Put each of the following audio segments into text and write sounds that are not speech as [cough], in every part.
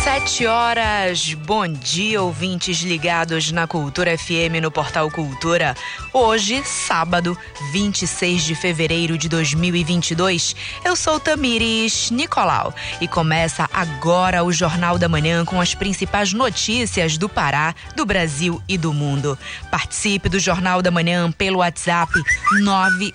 Sete horas, bom dia, ouvintes ligados na Cultura FM no Portal Cultura. Hoje, sábado, 26 de fevereiro de 2022, eu sou Tamires Nicolau e começa agora o Jornal da Manhã com as principais notícias do Pará, do Brasil e do mundo. Participe do Jornal da Manhã pelo WhatsApp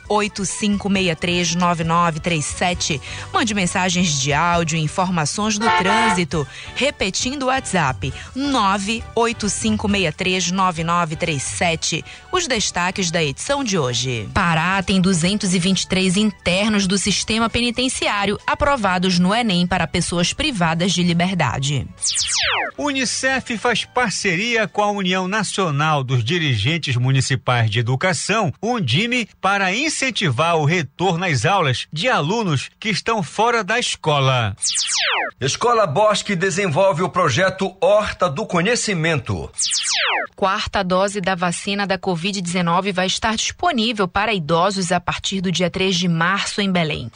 985639937. Mande mensagens de áudio, informações do trânsito Repetindo o WhatsApp: 985639937. Os destaques da edição de hoje. Pará tem 223 internos do sistema penitenciário aprovados no Enem para pessoas privadas de liberdade. Unicef faz parceria com a União Nacional dos Dirigentes Municipais de Educação, Undime, para incentivar o retorno às aulas de alunos que estão fora da escola. Escola Bosque desenvolve o projeto Horta do Conhecimento. Quarta dose da vacina da Covid-19 vai estar disponível para idosos a partir do dia 3 de março em Belém.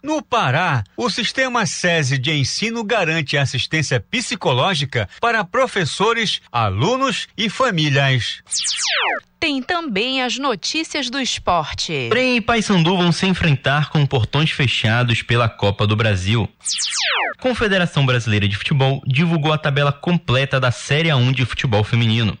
No Pará, o sistema SESI de ensino garante assistência psicológica para professores, alunos e famílias. Tem também as notícias do esporte. Prem e Paysandu vão se enfrentar com portões fechados pela Copa do Brasil. Confederação Brasileira de Futebol divulgou a tabela completa da Série A1 de futebol feminino.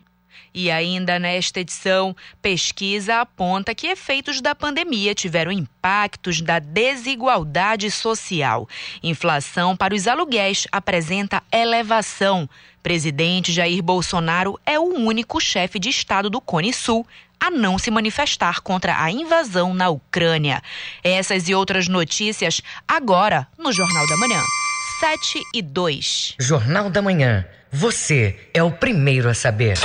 E ainda nesta edição, pesquisa aponta que efeitos da pandemia tiveram impactos da desigualdade social. Inflação para os aluguéis apresenta elevação. Presidente Jair Bolsonaro é o único chefe de Estado do Cone Sul a não se manifestar contra a invasão na Ucrânia. Essas e outras notícias agora no Jornal da Manhã. 7 e 2. Jornal da Manhã. Você é o primeiro a saber.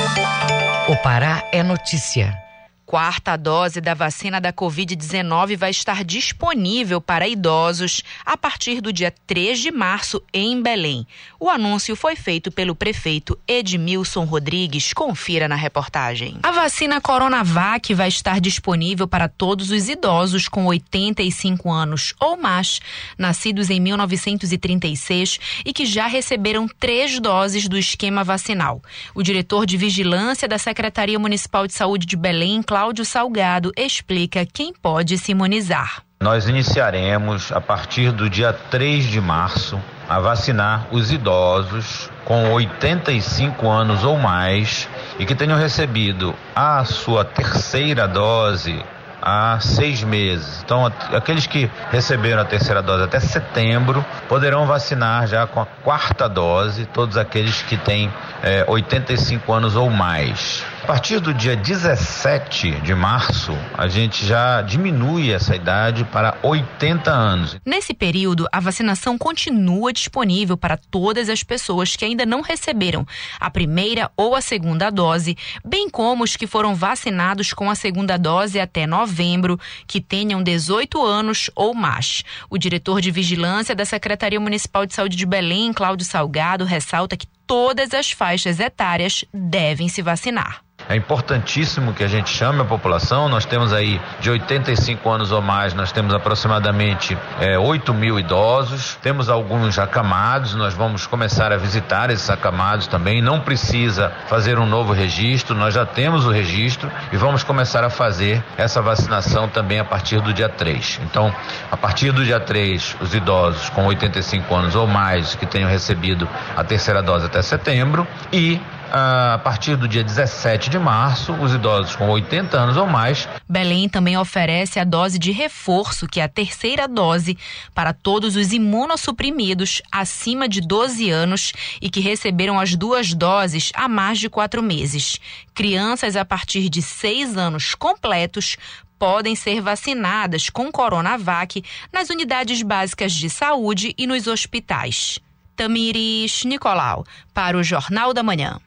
O Pará é notícia quarta dose da vacina da Covid-19 vai estar disponível para idosos a partir do dia 3 de março em Belém. O anúncio foi feito pelo prefeito Edmilson Rodrigues. Confira na reportagem. A vacina Coronavac vai estar disponível para todos os idosos com 85 anos ou mais, nascidos em 1936 e que já receberam três doses do esquema vacinal. O diretor de vigilância da Secretaria Municipal de Saúde de Belém, Cláudio Salgado explica quem pode se imunizar. Nós iniciaremos a partir do dia 3 de março a vacinar os idosos com 85 anos ou mais e que tenham recebido a sua terceira dose há seis meses. Então, aqueles que receberam a terceira dose até setembro poderão vacinar já com a quarta dose, todos aqueles que têm é, 85 anos ou mais. A partir do dia 17 de março, a gente já diminui essa idade para 80 anos. Nesse período, a vacinação continua disponível para todas as pessoas que ainda não receberam a primeira ou a segunda dose, bem como os que foram vacinados com a segunda dose até novembro, que tenham 18 anos ou mais. O diretor de vigilância da Secretaria Municipal de Saúde de Belém, Cláudio Salgado, ressalta que todas as faixas etárias devem se vacinar. É importantíssimo que a gente chame a população. Nós temos aí de 85 anos ou mais, nós temos aproximadamente é, 8 mil idosos. Temos alguns acamados, nós vamos começar a visitar esses acamados também. Não precisa fazer um novo registro, nós já temos o registro e vamos começar a fazer essa vacinação também a partir do dia 3. Então, a partir do dia 3, os idosos com 85 anos ou mais que tenham recebido a terceira dose até setembro e a partir do dia 17 de março, os idosos com 80 anos ou mais. Belém também oferece a dose de reforço, que é a terceira dose, para todos os imunossuprimidos acima de 12 anos e que receberam as duas doses há mais de quatro meses. Crianças a partir de seis anos completos podem ser vacinadas com Coronavac nas unidades básicas de saúde e nos hospitais. Tamires Nicolau, para o Jornal da Manhã.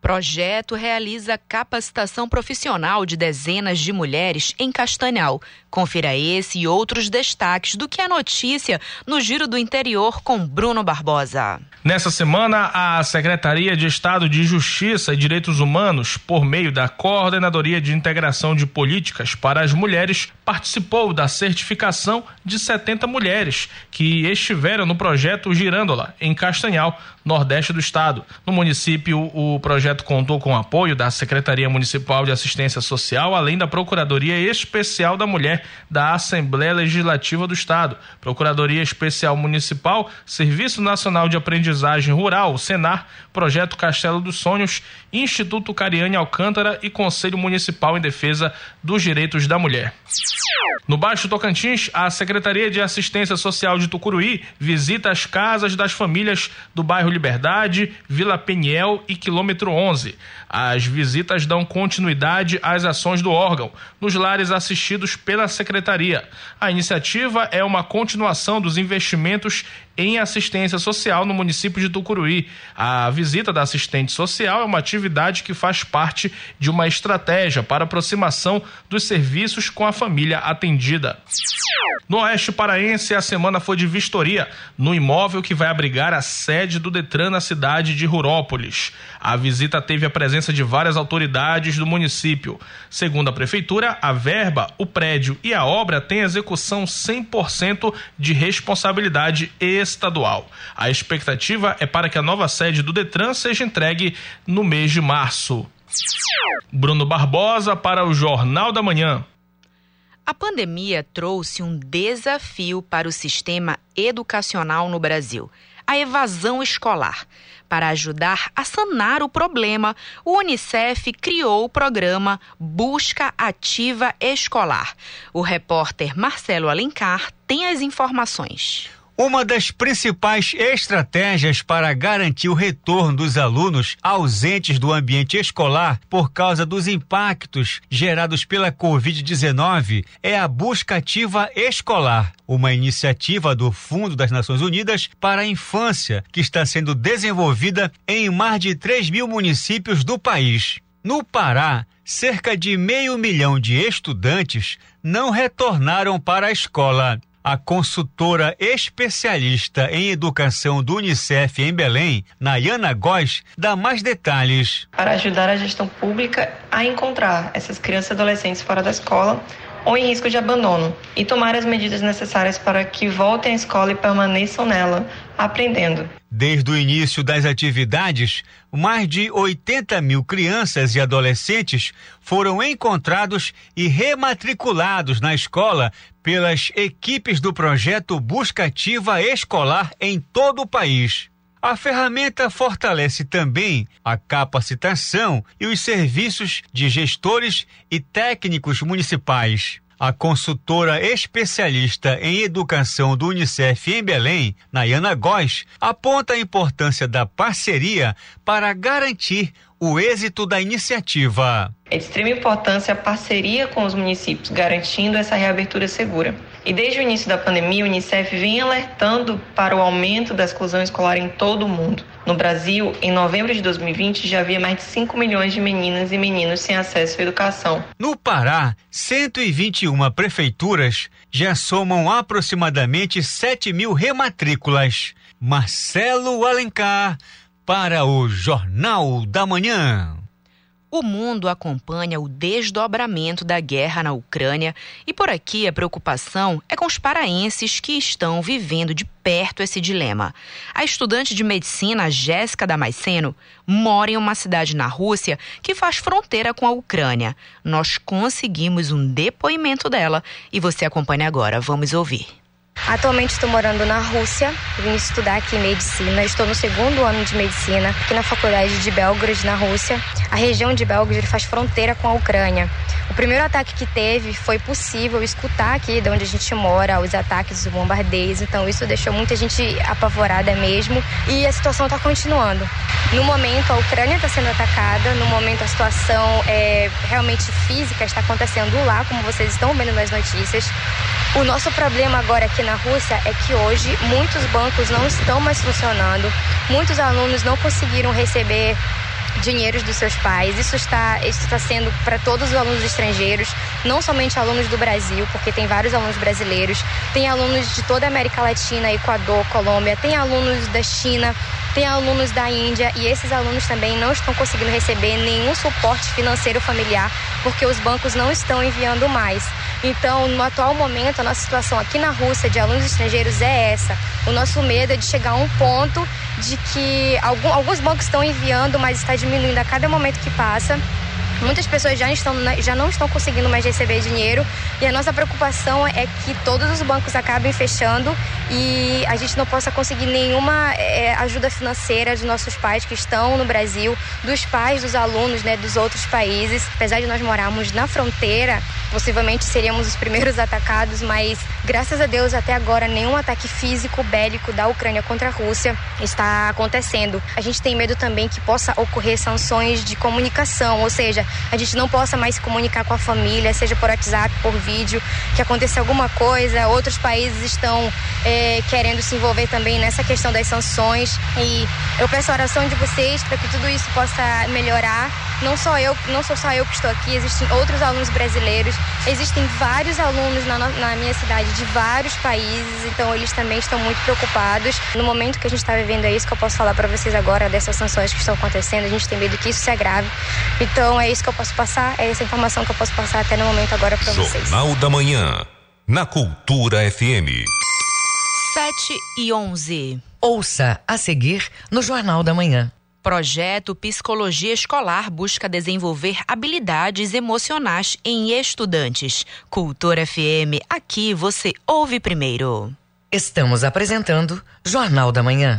Projeto realiza capacitação profissional de dezenas de mulheres em Castanhal. Confira esse e outros destaques do que é notícia no Giro do Interior com Bruno Barbosa. Nessa semana, a Secretaria de Estado de Justiça e Direitos Humanos, por meio da Coordenadoria de Integração de Políticas para as Mulheres, participou da certificação de 70 mulheres que estiveram no projeto Girândola, em Castanhal, nordeste do estado. No município, o projeto contou com o apoio da Secretaria Municipal de Assistência Social, além da Procuradoria Especial da Mulher da Assembleia Legislativa do Estado, Procuradoria Especial Municipal, Serviço Nacional de Aprendizagem Rural, Senar, Projeto Castelo dos Sonhos, Instituto Cariane Alcântara e Conselho Municipal em Defesa dos Direitos da Mulher. No Baixo Tocantins, a Secretaria de Assistência Social de Tucuruí visita as casas das famílias do bairro Liberdade, Vila Peniel e Quilômetro 11. As visitas dão continuidade às ações do órgão nos lares assistidos pela Secretaria. A iniciativa é uma continuação dos investimentos em assistência social no município de Tucuruí. A visita da assistente social é uma atividade que faz parte de uma estratégia para aproximação dos serviços com a família atendida. No Oeste Paraense, a semana foi de vistoria no imóvel que vai abrigar a sede do Detran na cidade de Rurópolis. A visita teve a presença de várias autoridades do município. Segundo a prefeitura, a verba, o prédio e a obra têm execução 100% de responsabilidade estadual. A expectativa é para que a nova sede do Detran seja entregue no mês de março. Bruno Barbosa para o Jornal da Manhã. A pandemia trouxe um desafio para o sistema educacional no Brasil: a evasão escolar. Para ajudar a sanar o problema, o Unicef criou o programa Busca Ativa Escolar. O repórter Marcelo Alencar tem as informações. Uma das principais estratégias para garantir o retorno dos alunos ausentes do ambiente escolar por causa dos impactos gerados pela Covid-19 é a busca ativa escolar, uma iniciativa do Fundo das Nações Unidas para a Infância que está sendo desenvolvida em mais de 3 mil municípios do país. No Pará, cerca de meio milhão de estudantes não retornaram para a escola. A consultora especialista em educação do Unicef em Belém, Nayana Góes, dá mais detalhes. Para ajudar a gestão pública a encontrar essas crianças e adolescentes fora da escola ou em risco de abandono e tomar as medidas necessárias para que voltem à escola e permaneçam nela, aprendendo. Desde o início das atividades, mais de 80 mil crianças e adolescentes foram encontrados e rematriculados na escola pelas equipes do projeto Busca Ativa Escolar em todo o país. A ferramenta fortalece também a capacitação e os serviços de gestores e técnicos municipais. A consultora especialista em educação do Unicef em Belém, Nayana Góes, aponta a importância da parceria para garantir o êxito da iniciativa. É de extrema importância a parceria com os municípios, garantindo essa reabertura segura. E desde o início da pandemia, o Unicef vem alertando para o aumento da exclusão escolar em todo o mundo. No Brasil, em novembro de 2020, já havia mais de 5 milhões de meninas e meninos sem acesso à educação. No Pará, 121 prefeituras já somam aproximadamente 7 mil rematrículas. Marcelo Alencar, para o Jornal da Manhã. O mundo acompanha o desdobramento da guerra na Ucrânia e por aqui a preocupação é com os paraenses que estão vivendo de perto esse dilema. A estudante de medicina Jéssica Damasceno mora em uma cidade na Rússia que faz fronteira com a Ucrânia. Nós conseguimos um depoimento dela e você acompanha agora. Vamos ouvir. Atualmente estou morando na Rússia, vim estudar aqui medicina. Estou no segundo ano de medicina aqui na faculdade de Belgrade, na Rússia. A região de Belgrade faz fronteira com a Ucrânia. O primeiro ataque que teve foi possível escutar aqui de onde a gente mora os ataques, os bombardeios. Então isso deixou muita gente apavorada mesmo. E a situação está continuando. No momento a Ucrânia está sendo atacada. No momento a situação é realmente física está acontecendo lá, como vocês estão vendo nas notícias. O nosso problema agora aqui na Rússia é que hoje muitos bancos não estão mais funcionando, muitos alunos não conseguiram receber dinheiros dos seus pais. Isso está, isso está sendo para todos os alunos estrangeiros, não somente alunos do Brasil, porque tem vários alunos brasileiros, tem alunos de toda a América Latina, Equador, Colômbia, tem alunos da China, tem alunos da Índia e esses alunos também não estão conseguindo receber nenhum suporte financeiro familiar porque os bancos não estão enviando mais. Então, no atual momento, a nossa situação aqui na Rússia de alunos estrangeiros é essa. O nosso medo é de chegar a um ponto de que algum, alguns bancos estão enviando, mas está diminuindo a cada momento que passa. Muitas pessoas já, estão, já não estão conseguindo mais receber dinheiro e a nossa preocupação é que todos os bancos acabem fechando e a gente não possa conseguir nenhuma é, ajuda financeira dos nossos pais que estão no Brasil, dos pais dos alunos né, dos outros países. Apesar de nós morarmos na fronteira, possivelmente seríamos os primeiros [laughs] atacados, mas graças a Deus até agora nenhum ataque físico bélico da Ucrânia contra a Rússia está acontecendo. A gente tem medo também que possa ocorrer sanções de comunicação, ou seja, a gente não possa mais se comunicar com a família, seja por WhatsApp, por vídeo, que aconteça alguma coisa. Outros países estão é, querendo se envolver também nessa questão das sanções. E eu peço a oração de vocês para que tudo isso possa melhorar. Não só eu, não sou só eu que estou aqui, existem outros alunos brasileiros, existem vários alunos na, na minha cidade de vários países, então eles também estão muito preocupados. No momento que a gente está vivendo é isso que eu posso falar para vocês agora dessas sanções que estão acontecendo. A gente tem medo que isso se agrave. Então é isso isso que eu posso passar, é essa informação que eu posso passar até no momento agora para vocês. Jornal da Manhã, na Cultura FM. 7 e 11. Ouça a seguir no Jornal da Manhã. Projeto Psicologia Escolar busca desenvolver habilidades emocionais em estudantes. Cultura FM, aqui você ouve primeiro. Estamos apresentando Jornal da Manhã.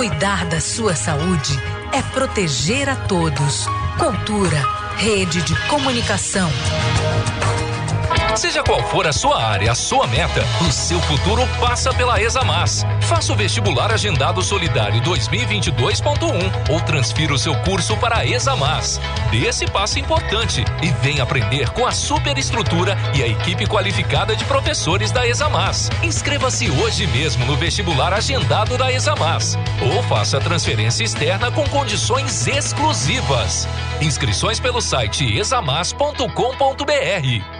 Cuidar da sua saúde é proteger a todos. Cultura, rede de comunicação. Seja qual for a sua área, a sua meta, o seu futuro passa pela Examas. Faça o vestibular agendado solidário 2022.1 ou transfira o seu curso para a Examas. Dê esse passo importante e venha aprender com a superestrutura e a equipe qualificada de professores da Examas. Inscreva-se hoje mesmo no vestibular agendado da Examas ou faça a transferência externa com condições exclusivas. Inscrições pelo site examas.com.br.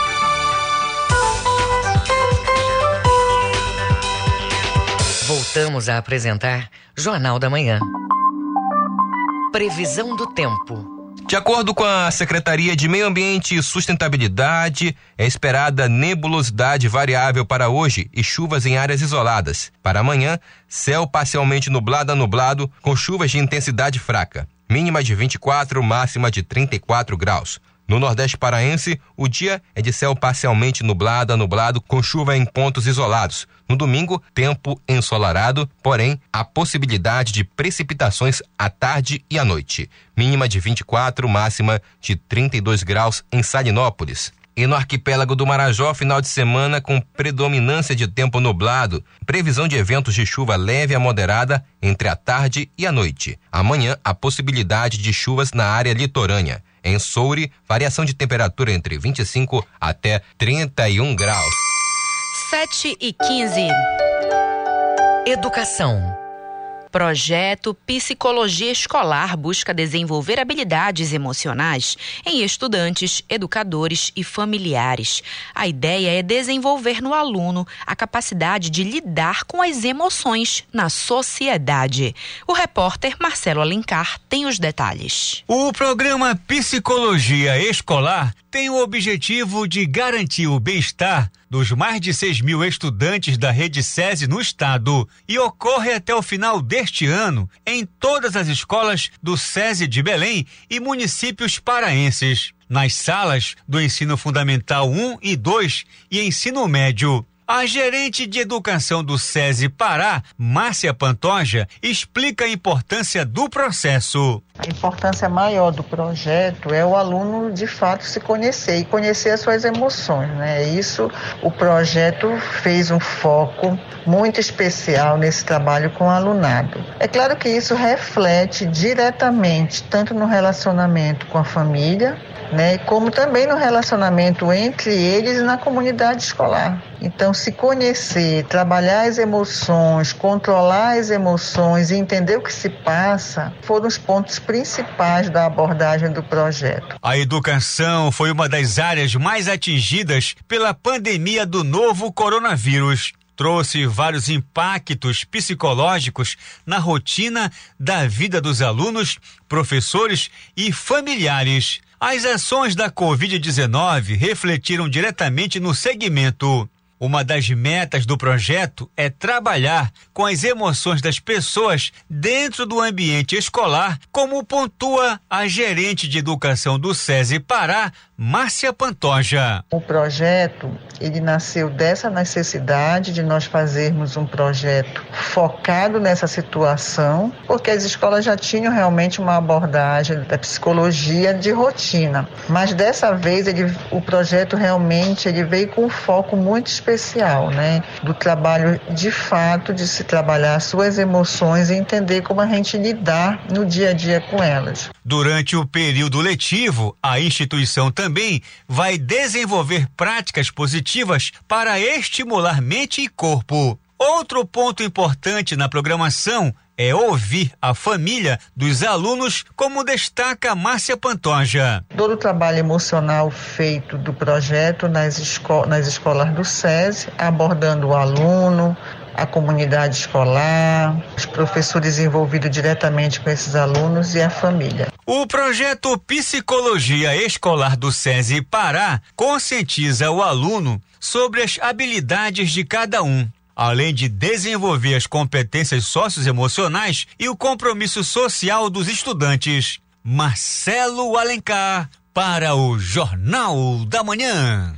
Voltamos a apresentar Jornal da Manhã. Previsão do tempo. De acordo com a Secretaria de Meio Ambiente e Sustentabilidade, é esperada nebulosidade variável para hoje e chuvas em áreas isoladas. Para amanhã, céu parcialmente nublado a nublado, com chuvas de intensidade fraca. Mínima de 24, máxima de 34 graus. No Nordeste Paraense, o dia é de céu parcialmente nublado a nublado, com chuva em pontos isolados. No domingo, tempo ensolarado, porém, a possibilidade de precipitações à tarde e à noite. Mínima de 24, máxima de 32 graus em Salinópolis. E no arquipélago do Marajó, final de semana com predominância de tempo nublado. Previsão de eventos de chuva leve a moderada entre a tarde e a noite. Amanhã, a possibilidade de chuvas na área litorânea. Em Soure, variação de temperatura entre 25 até 31 graus. 7 e 15. Educação. Projeto Psicologia Escolar busca desenvolver habilidades emocionais em estudantes, educadores e familiares. A ideia é desenvolver no aluno a capacidade de lidar com as emoções na sociedade. O repórter Marcelo Alencar tem os detalhes. O programa Psicologia Escolar tem o objetivo de garantir o bem-estar dos mais de 6 mil estudantes da rede SESI no estado e ocorre até o final deste ano em todas as escolas do SESI de Belém e municípios paraenses. Nas salas do ensino fundamental 1 e 2 e ensino médio. A gerente de educação do SESI Pará, Márcia Pantoja, explica a importância do processo. A importância maior do projeto é o aluno de fato se conhecer e conhecer as suas emoções, né? Isso o projeto fez um foco muito especial nesse trabalho com o alunado. É claro que isso reflete diretamente tanto no relacionamento com a família, né, como também no relacionamento entre eles e na comunidade escolar. Então, se conhecer, trabalhar as emoções, controlar as emoções e entender o que se passa, foram os pontos principais da abordagem do projeto. A educação foi uma das áreas mais atingidas pela pandemia do novo coronavírus trouxe vários impactos psicológicos na rotina da vida dos alunos, professores e familiares. As ações da Covid-19 refletiram diretamente no segmento. Uma das metas do projeto é trabalhar com as emoções das pessoas dentro do ambiente escolar, como pontua a gerente de educação do SESI Pará, Márcia Pantoja. O projeto, ele nasceu dessa necessidade de nós fazermos um projeto focado nessa situação, porque as escolas já tinham realmente uma abordagem da psicologia de rotina. Mas dessa vez ele, o projeto realmente ele veio com um foco muito especial, né, do trabalho de fato de se trabalhar suas emoções e entender como a gente lidar no dia a dia com elas. Durante o período letivo, a instituição também vai desenvolver práticas positivas para estimular mente e corpo. Outro ponto importante na programação é ouvir a família dos alunos, como destaca Márcia Pantoja. Todo o trabalho emocional feito do projeto nas, esco nas escolas do SESI, abordando o aluno, a comunidade escolar, os professores envolvidos diretamente com esses alunos e a família. O projeto Psicologia Escolar do SESI Pará conscientiza o aluno sobre as habilidades de cada um. Além de desenvolver as competências socioemocionais e o compromisso social dos estudantes. Marcelo Alencar, para o Jornal da Manhã.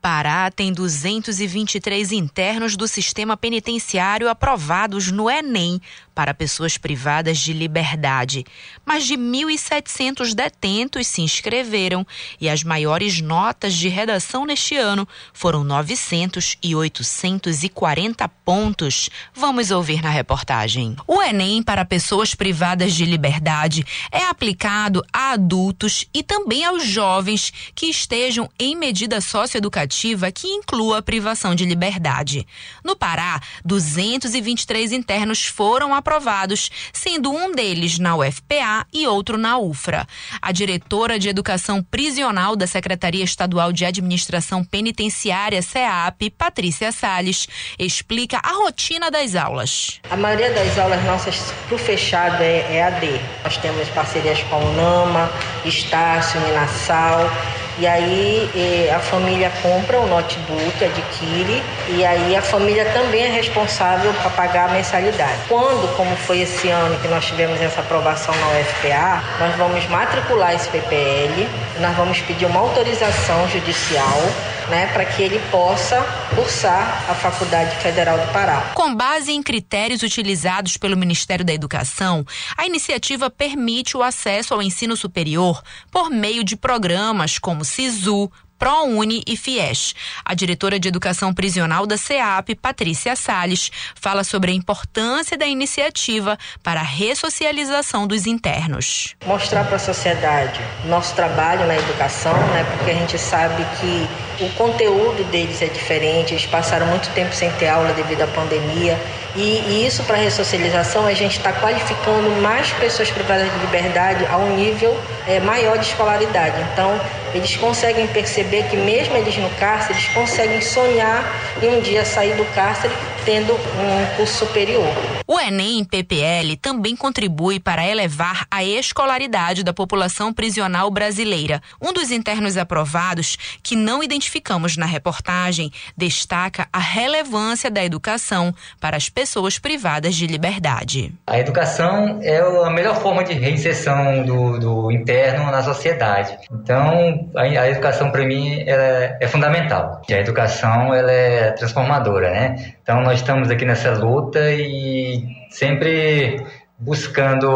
Pará tem 223 internos do sistema penitenciário aprovados no Enem para pessoas privadas de liberdade. Mais de 1.700 detentos se inscreveram e as maiores notas de redação neste ano foram 900 e 840 pontos. Vamos ouvir na reportagem. O Enem para pessoas privadas de liberdade é aplicado a adultos e também aos jovens que estejam em medida socioeducativa que inclua privação de liberdade. No Pará, 223 internos foram aprovados, sendo um deles na UFPA e outro na UFRA. A diretora de Educação Prisional da Secretaria Estadual de Administração Penitenciária, SEAP, Patrícia Salles, explica a rotina das aulas. A maioria das aulas nossas para o fechado é EAD. Nós temos parcerias com a UNAMA, Estácio, Minasal. E aí a família compra o notebook, adquire, e aí a família também é responsável para pagar a mensalidade. Quando, como foi esse ano que nós tivemos essa aprovação na UFPA, nós vamos matricular esse PPL, nós vamos pedir uma autorização judicial né, para que ele possa cursar a Faculdade Federal do Pará. Com base em critérios utilizados pelo Ministério da Educação, a iniciativa permite o acesso ao ensino superior por meio de programas como SISU, ProUni e FIES. A diretora de Educação Prisional da SEAP, Patrícia Salles, fala sobre a importância da iniciativa para a ressocialização dos internos. Mostrar para a sociedade nosso trabalho na educação, né, porque a gente sabe que o conteúdo deles é diferente, eles passaram muito tempo sem ter aula devido à pandemia. E, e isso para a ressocialização a gente está qualificando mais pessoas privadas de liberdade a um nível é, maior de escolaridade. Então, eles conseguem perceber que mesmo eles no cárcere, eles conseguem sonhar em um dia sair do cárcere tendo um curso superior. O Enem PPL também contribui para elevar a escolaridade da população prisional brasileira. Um dos internos aprovados, que não identificamos na reportagem, destaca a relevância da educação para as pessoas privadas de liberdade. A educação é a melhor forma de reinserção do, do interno na sociedade. Então, a, a educação para mim é, é fundamental. A educação ela é transformadora, né? Então, nós estamos aqui nessa luta e sempre buscando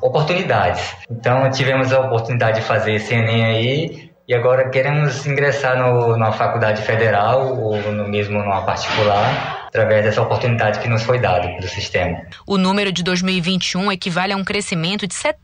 oportunidades. Então, tivemos a oportunidade de fazer esse Enem aí e agora queremos ingressar no, numa faculdade federal ou no mesmo numa particular através dessa oportunidade que nos foi dada pelo sistema. O número de 2021 equivale a um crescimento de 70%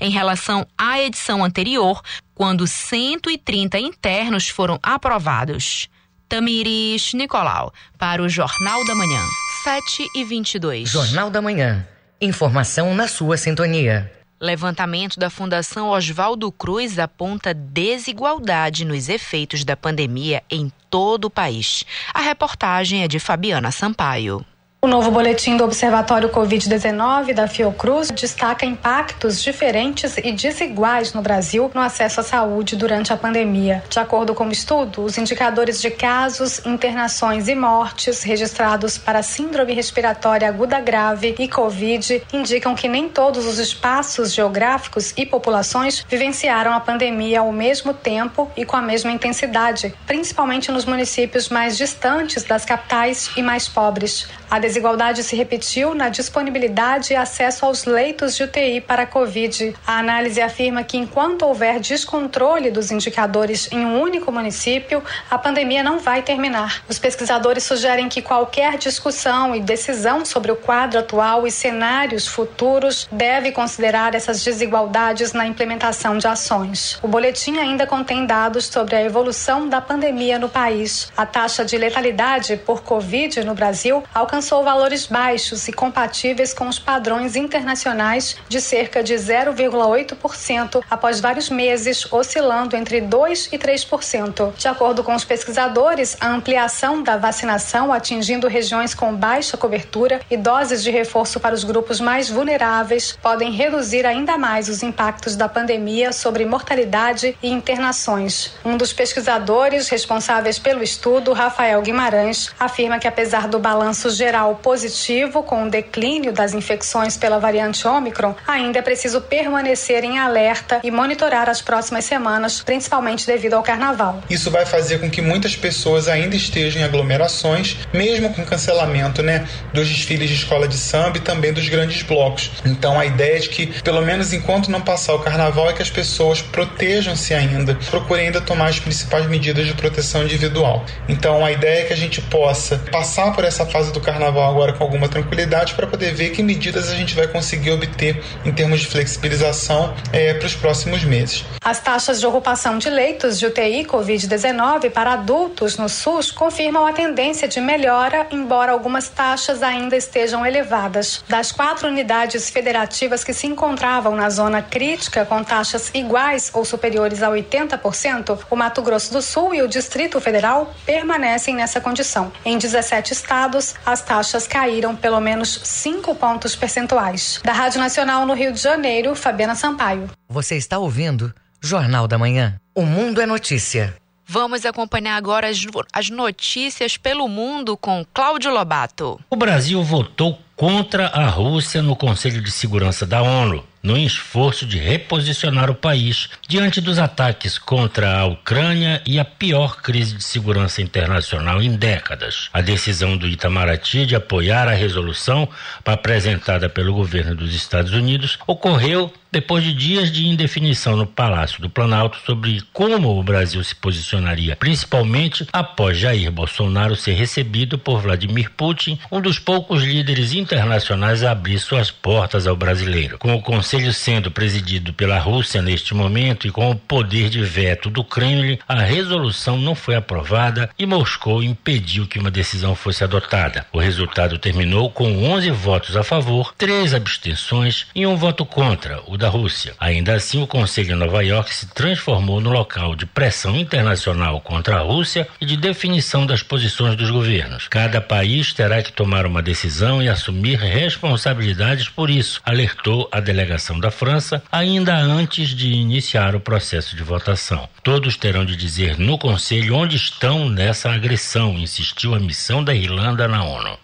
em relação à edição anterior, quando 130 internos foram aprovados. Tamiris Nicolau, para o Jornal da Manhã, 7 e 22. Jornal da Manhã. Informação na sua sintonia. Levantamento da Fundação Oswaldo Cruz aponta desigualdade nos efeitos da pandemia em todo o país. A reportagem é de Fabiana Sampaio. O novo boletim do Observatório Covid-19 da Fiocruz destaca impactos diferentes e desiguais no Brasil no acesso à saúde durante a pandemia. De acordo com o estudo, os indicadores de casos, internações e mortes registrados para síndrome respiratória aguda grave e Covid indicam que nem todos os espaços geográficos e populações vivenciaram a pandemia ao mesmo tempo e com a mesma intensidade, principalmente nos municípios mais distantes das capitais e mais pobres. A desigualdade se repetiu na disponibilidade e acesso aos leitos de UTI para a Covid. A análise afirma que enquanto houver descontrole dos indicadores em um único município, a pandemia não vai terminar. Os pesquisadores sugerem que qualquer discussão e decisão sobre o quadro atual e cenários futuros deve considerar essas desigualdades na implementação de ações. O boletim ainda contém dados sobre a evolução da pandemia no país. A taxa de letalidade por Covid no Brasil alcançou alcançou valores baixos e compatíveis com os padrões internacionais de cerca de 0,8% após vários meses, oscilando entre 2% e 3%. De acordo com os pesquisadores, a ampliação da vacinação atingindo regiões com baixa cobertura e doses de reforço para os grupos mais vulneráveis podem reduzir ainda mais os impactos da pandemia sobre mortalidade e internações. Um dos pesquisadores responsáveis pelo estudo, Rafael Guimarães, afirma que apesar do balanço geral geral positivo com o declínio das infecções pela variante Ômicron, ainda é preciso permanecer em alerta e monitorar as próximas semanas, principalmente devido ao carnaval. Isso vai fazer com que muitas pessoas ainda estejam em aglomerações, mesmo com cancelamento, né, dos desfiles de escola de samba e também dos grandes blocos. Então a ideia é de que, pelo menos enquanto não passar o carnaval, é que as pessoas protejam-se ainda, procurem ainda tomar as principais medidas de proteção individual. Então a ideia é que a gente possa passar por essa fase do carnaval carnaval agora com alguma tranquilidade para poder ver que medidas a gente vai conseguir obter em termos de flexibilização é, para os próximos meses. As taxas de ocupação de leitos de UTI Covid-19 para adultos no SUS confirmam a tendência de melhora, embora algumas taxas ainda estejam elevadas. Das quatro unidades federativas que se encontravam na zona crítica com taxas iguais ou superiores a 80%, o Mato Grosso do Sul e o Distrito Federal permanecem nessa condição. Em 17 estados, as taxas caíram pelo menos 5 pontos percentuais. Da Rádio Nacional no Rio de Janeiro, Fabiana Sampaio. Você está ouvindo Jornal da Manhã. O Mundo é Notícia. Vamos acompanhar agora as, as notícias pelo mundo com Cláudio Lobato. O Brasil votou contra a Rússia no Conselho de Segurança da ONU, no esforço de reposicionar o país diante dos ataques contra a Ucrânia e a pior crise de segurança internacional em décadas. A decisão do Itamaraty de apoiar a resolução apresentada pelo governo dos Estados Unidos ocorreu depois de dias de indefinição no Palácio do Planalto sobre como o Brasil se posicionaria, principalmente após Jair Bolsonaro ser recebido por Vladimir Putin, um dos poucos líderes internacionais a abrir suas portas ao brasileiro. Com o Conselho sendo presidido pela Rússia neste momento e com o poder de veto do Kremlin, a resolução não foi aprovada e Moscou impediu que uma decisão fosse adotada. O resultado terminou com 11 votos a favor, três abstenções e um voto contra, o da Rússia. Ainda assim, o Conselho em Nova York se transformou no local de pressão internacional contra a Rússia e de definição das posições dos governos. Cada país terá que tomar uma decisão e assumir responsabilidades por isso, alertou a delegação da França ainda antes de iniciar o processo de votação. Todos terão de dizer no Conselho onde estão nessa agressão, insistiu a missão da Irlanda na ONU.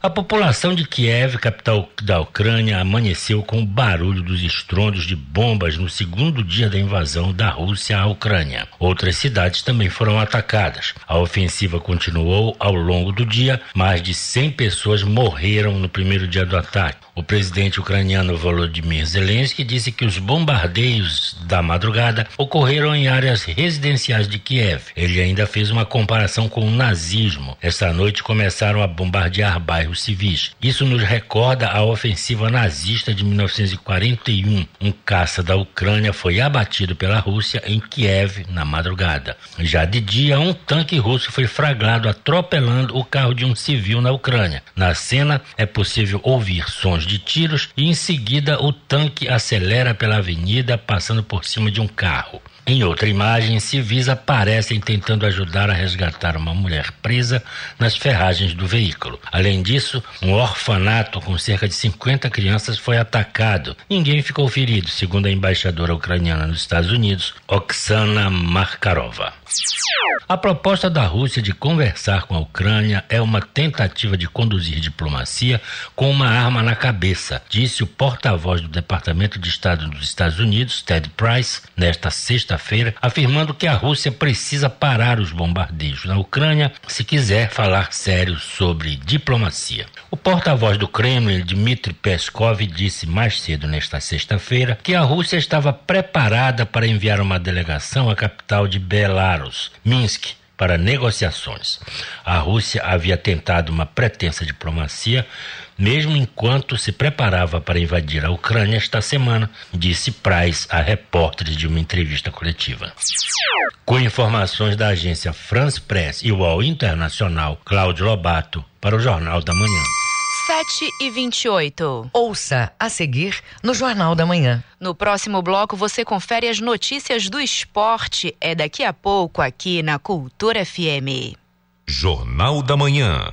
A população de Kiev, capital da Ucrânia, amanheceu com o barulho dos estrondos de bombas no segundo dia da invasão da Rússia à Ucrânia. Outras cidades também foram atacadas. A ofensiva continuou ao longo do dia. Mais de 100 pessoas morreram no primeiro dia do ataque. O presidente ucraniano Volodymyr Zelensky disse que os bombardeios da madrugada ocorreram em áreas residenciais de Kiev. Ele ainda fez uma comparação com o nazismo. Esta noite começaram a bombardear bairros civis. Isso nos recorda a ofensiva nazista de 1941. Um caça da Ucrânia foi abatido pela Rússia em Kiev na madrugada. Já de dia, um tanque russo foi flagrado atropelando o carro de um civil na Ucrânia. Na cena, é possível ouvir sons de tiros e em seguida o tanque acelera pela avenida passando por cima de um carro. Em outra imagem, civis aparecem tentando ajudar a resgatar uma mulher presa nas ferragens do veículo. Além disso, um orfanato com cerca de 50 crianças foi atacado. Ninguém ficou ferido, segundo a embaixadora ucraniana nos Estados Unidos, Oksana Markarova. A proposta da Rússia de conversar com a Ucrânia é uma tentativa de conduzir diplomacia com uma arma na cabeça, disse o porta-voz do Departamento de Estado dos Estados Unidos, Ted Price, nesta sexta-feira, afirmando que a Rússia precisa parar os bombardeios na Ucrânia se quiser falar sério sobre diplomacia. O porta-voz do Kremlin, Dmitry Peskov, disse mais cedo nesta sexta-feira que a Rússia estava preparada para enviar uma delegação à capital de Belarus, Minsk, para negociações. A Rússia havia tentado uma pretensa diplomacia, mesmo enquanto se preparava para invadir a Ucrânia esta semana, disse Price a repórteres de uma entrevista coletiva. Com informações da agência France Press e UOL Internacional, Cláudio Lobato, para o Jornal da Manhã. 7 e 28. Ouça a seguir no Jornal da Manhã. No próximo bloco você confere as notícias do esporte. É daqui a pouco aqui na Cultura FM. Jornal da Manhã,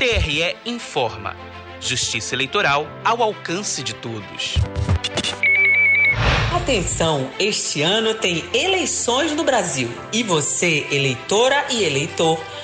TRE informa. Justiça Eleitoral ao alcance de todos. Atenção, este ano tem eleições no Brasil e você, eleitora e eleitor,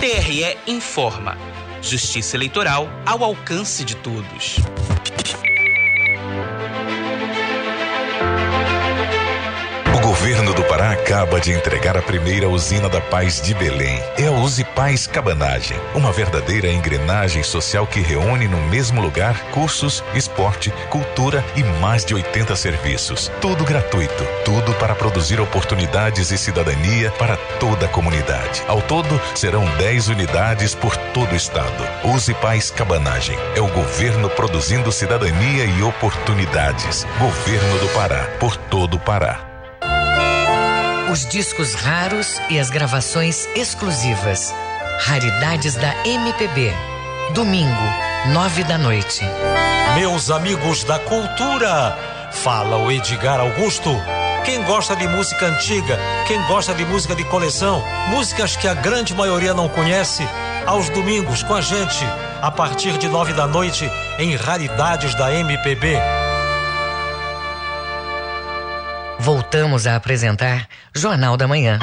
TRE informa. Justiça Eleitoral ao alcance de todos. Pará acaba de entregar a primeira usina da paz de Belém. É a Use Paz Cabanagem, uma verdadeira engrenagem social que reúne no mesmo lugar cursos, esporte, cultura e mais de 80 serviços. Tudo gratuito, tudo para produzir oportunidades e cidadania para toda a comunidade. Ao todo, serão 10 unidades por todo o estado. Use Paz Cabanagem é o governo produzindo cidadania e oportunidades. Governo do Pará, por todo o Pará os discos raros e as gravações exclusivas. Raridades da MPB. Domingo, nove da noite. Meus amigos da cultura, fala o Edgar Augusto. Quem gosta de música antiga, quem gosta de música de coleção, músicas que a grande maioria não conhece, aos domingos com a gente, a partir de nove da noite, em Raridades da MPB. Voltamos a apresentar Jornal da Manhã.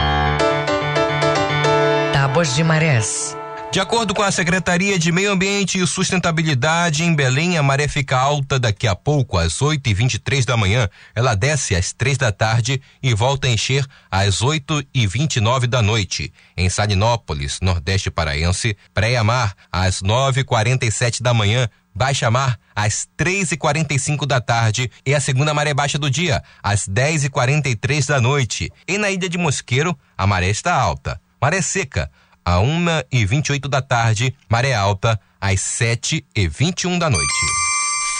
Tábuas de Marés. De acordo com a Secretaria de Meio Ambiente e Sustentabilidade, em Belém, a maré fica alta daqui a pouco, às 8 e 23 da manhã. Ela desce às 3 da tarde e volta a encher às 8 e 29 da noite. Em Salinópolis, Nordeste Paraense, Praia Mar, às 9 e 47 da manhã, Baixa mar às 3h45 da tarde e a segunda maré baixa do dia, às 10h43 da noite. E na ilha de Mosqueiro, a maré está alta. Maré seca, a 1h28 da tarde, maré alta, às 7h21 da noite.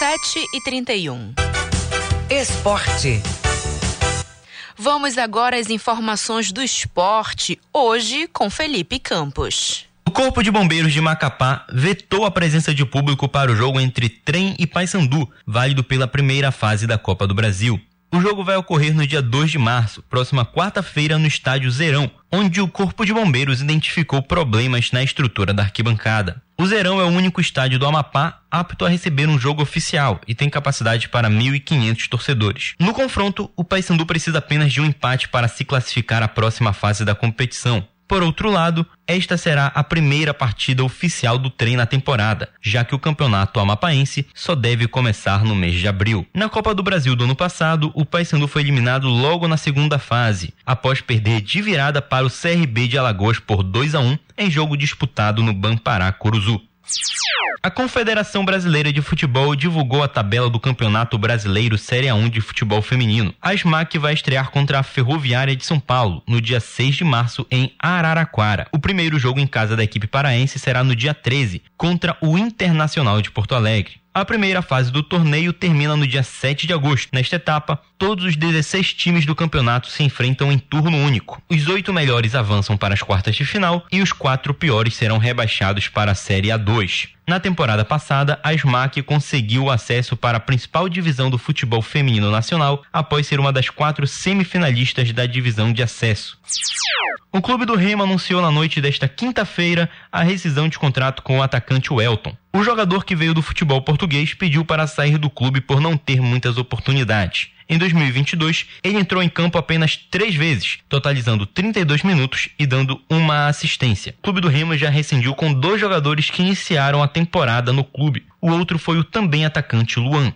7h31. Esporte. Vamos agora às informações do esporte, hoje com Felipe Campos. Corpo de Bombeiros de Macapá vetou a presença de público para o jogo entre Trem e Paysandu, válido pela primeira fase da Copa do Brasil. O jogo vai ocorrer no dia 2 de março, próxima quarta-feira, no estádio Zerão, onde o Corpo de Bombeiros identificou problemas na estrutura da arquibancada. O Zerão é o único estádio do Amapá apto a receber um jogo oficial e tem capacidade para 1.500 torcedores. No confronto, o Paysandu precisa apenas de um empate para se classificar à próxima fase da competição. Por outro lado, esta será a primeira partida oficial do trem na temporada, já que o campeonato amapaense só deve começar no mês de abril. Na Copa do Brasil do ano passado, o Paysandu foi eliminado logo na segunda fase, após perder de virada para o CRB de Alagoas por 2 a 1 em jogo disputado no Bampará Curuzu. A Confederação Brasileira de Futebol divulgou a tabela do Campeonato Brasileiro Série A1 de Futebol Feminino. A SMAC vai estrear contra a Ferroviária de São Paulo no dia 6 de março em Araraquara. O primeiro jogo em casa da equipe paraense será no dia 13 contra o Internacional de Porto Alegre. A primeira fase do torneio termina no dia 7 de agosto. Nesta etapa, todos os 16 times do campeonato se enfrentam em turno único. Os oito melhores avançam para as quartas de final e os quatro piores serão rebaixados para a Série A2. Na temporada passada, a SMAC conseguiu o acesso para a principal divisão do futebol feminino nacional após ser uma das quatro semifinalistas da divisão de acesso. O clube do Remo anunciou na noite desta quinta-feira a rescisão de contrato com o atacante Welton. O jogador que veio do futebol português pediu para sair do clube por não ter muitas oportunidades. Em 2022, ele entrou em campo apenas três vezes, totalizando 32 minutos e dando uma assistência. O clube do Remo já rescindiu com dois jogadores que iniciaram a temporada no clube. O outro foi o também atacante Luan.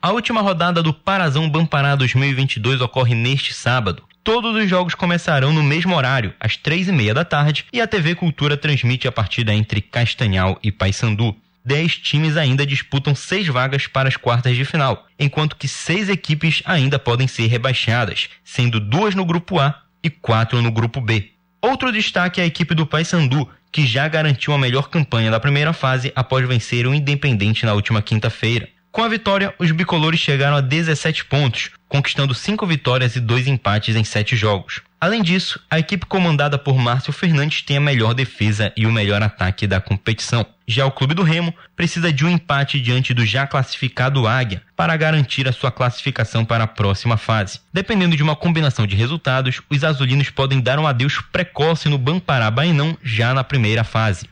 A última rodada do Parazão Bampará 2022 ocorre neste sábado. Todos os jogos começarão no mesmo horário, às três e meia da tarde, e a TV Cultura transmite a partida entre Castanhal e Paysandu. Dez times ainda disputam seis vagas para as quartas de final, enquanto que seis equipes ainda podem ser rebaixadas, sendo duas no grupo A e quatro no grupo B. Outro destaque é a equipe do Paysandu, que já garantiu a melhor campanha da primeira fase após vencer o Independente na última quinta-feira. Com a vitória, os bicolores chegaram a 17 pontos, conquistando cinco vitórias e dois empates em sete jogos. Além disso, a equipe comandada por Márcio Fernandes tem a melhor defesa e o melhor ataque da competição. Já o Clube do Remo precisa de um empate diante do já classificado Águia para garantir a sua classificação para a próxima fase. Dependendo de uma combinação de resultados, os azulinos podem dar um adeus precoce no Bampará Bainão já na primeira fase.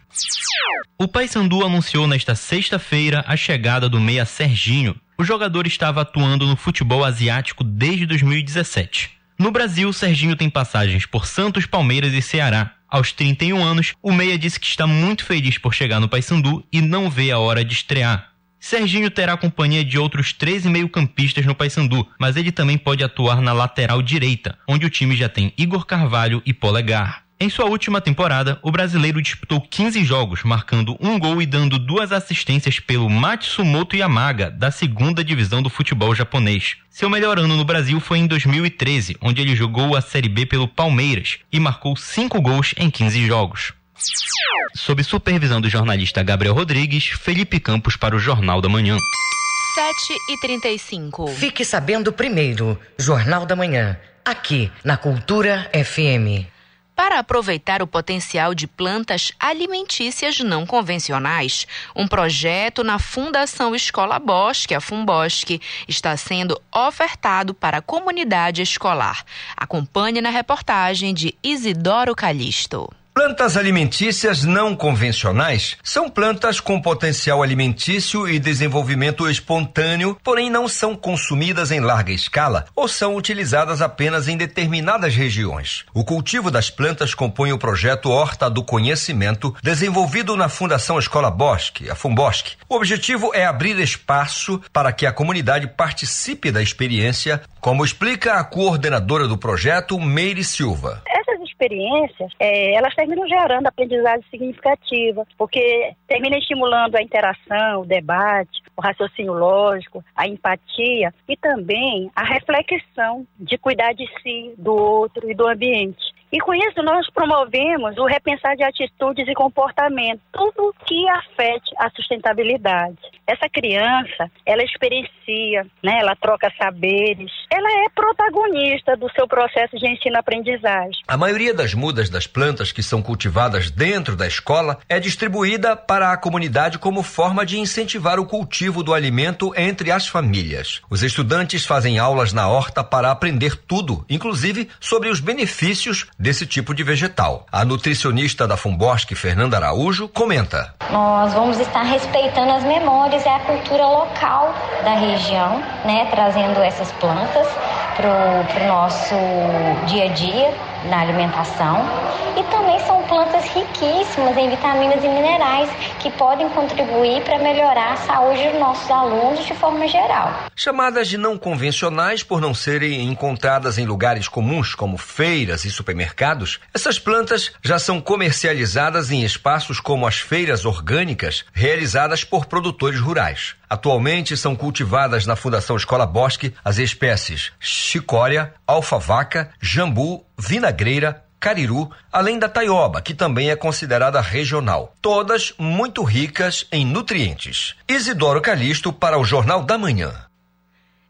O Paysandu anunciou nesta sexta-feira a chegada do meia Serginho. O jogador estava atuando no futebol asiático desde 2017. No Brasil, Serginho tem passagens por Santos, Palmeiras e Ceará. Aos 31 anos, o meia disse que está muito feliz por chegar no Paysandu e não vê a hora de estrear. Serginho terá companhia de outros 13 meio-campistas no Paysandu, mas ele também pode atuar na lateral direita, onde o time já tem Igor Carvalho e Polegar. Em sua última temporada, o brasileiro disputou 15 jogos, marcando um gol e dando duas assistências pelo Matsumoto Yamaga, da segunda divisão do futebol japonês. Seu melhor ano no Brasil foi em 2013, onde ele jogou a Série B pelo Palmeiras e marcou cinco gols em 15 jogos. Sob supervisão do jornalista Gabriel Rodrigues, Felipe Campos para o Jornal da Manhã. 7 e 35. Fique sabendo primeiro, Jornal da Manhã, aqui na Cultura FM. Para aproveitar o potencial de plantas alimentícias não convencionais, um projeto na Fundação Escola Bosque, a Fumbosque, está sendo ofertado para a comunidade escolar. Acompanhe na reportagem de Isidoro Calixto. Plantas alimentícias não convencionais são plantas com potencial alimentício e desenvolvimento espontâneo, porém não são consumidas em larga escala ou são utilizadas apenas em determinadas regiões. O cultivo das plantas compõe o projeto Horta do Conhecimento, desenvolvido na Fundação Escola Bosque, a Fumbosque. O objetivo é abrir espaço para que a comunidade participe da experiência, como explica a coordenadora do projeto, Meire Silva experiências, é, elas terminam gerando aprendizagem significativa, porque termina estimulando a interação, o debate, o raciocínio lógico, a empatia e também a reflexão de cuidar de si, do outro e do ambiente. E com isso nós promovemos o repensar de atitudes e comportamento, tudo que afete a sustentabilidade. Essa criança, ela experiencia, né? ela troca saberes, ela é protagonista do seu processo de ensino-aprendizagem. A maioria das mudas das plantas que são cultivadas dentro da escola é distribuída para a comunidade como forma de incentivar o cultivo do alimento entre as famílias. Os estudantes fazem aulas na horta para aprender tudo, inclusive sobre os benefícios desse tipo de vegetal. A nutricionista da Fumbosque, Fernanda Araújo, comenta: Nós vamos estar respeitando as memórias e a cultura local da região, né, trazendo essas plantas para o nosso dia a dia na alimentação e também são plantas riquíssimas em vitaminas e minerais que podem contribuir para melhorar a saúde dos nossos alunos de forma geral. Chamadas de não convencionais por não serem encontradas em lugares comuns como feiras e supermercados, essas plantas já são comercializadas em espaços como as feiras orgânicas realizadas por produtores rurais. Atualmente são cultivadas na Fundação Escola Bosque as espécies chicória, alfavaca, jambu, vinagreira, cariru, além da taioba, que também é considerada regional. Todas muito ricas em nutrientes. Isidoro Calixto para o Jornal da Manhã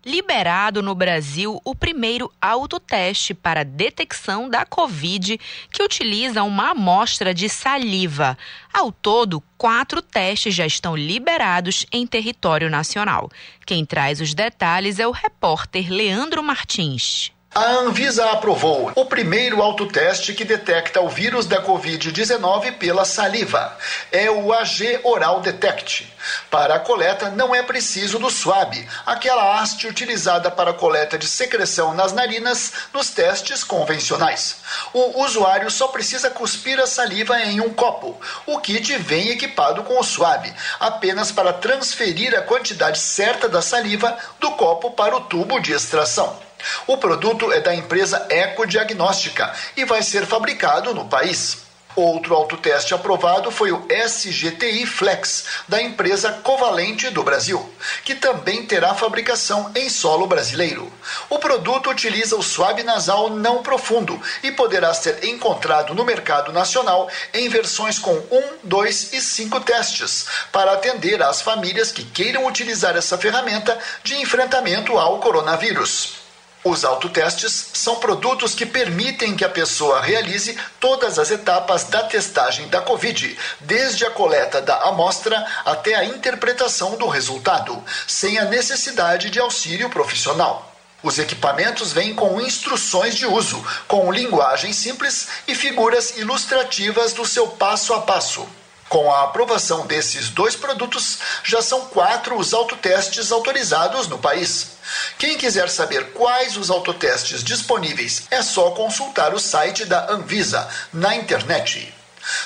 liberado no Brasil o primeiro autoteste para detecção da Covid, que utiliza uma amostra de saliva. Ao todo, quatro testes já estão liberados em território nacional. Quem traz os detalhes é o repórter Leandro Martins. A Anvisa aprovou o primeiro autoteste que detecta o vírus da Covid-19 pela saliva. É o AG Oral Detect. Para a coleta, não é preciso do swab, aquela haste utilizada para a coleta de secreção nas narinas nos testes convencionais. O usuário só precisa cuspir a saliva em um copo. O kit vem equipado com o swab, apenas para transferir a quantidade certa da saliva do copo para o tubo de extração. O produto é da empresa Ecodiagnóstica e vai ser fabricado no país. Outro autoteste aprovado foi o SGTI Flex, da empresa Covalente do Brasil, que também terá fabricação em solo brasileiro. O produto utiliza o suave nasal não profundo e poderá ser encontrado no mercado nacional em versões com 1, 2 e 5 testes, para atender às famílias que queiram utilizar essa ferramenta de enfrentamento ao coronavírus. Os autotestes são produtos que permitem que a pessoa realize todas as etapas da testagem da Covid, desde a coleta da amostra até a interpretação do resultado, sem a necessidade de auxílio profissional. Os equipamentos vêm com instruções de uso, com linguagem simples e figuras ilustrativas do seu passo a passo. Com a aprovação desses dois produtos, já são quatro os autotestes autorizados no país. Quem quiser saber quais os autotestes disponíveis, é só consultar o site da Anvisa na internet.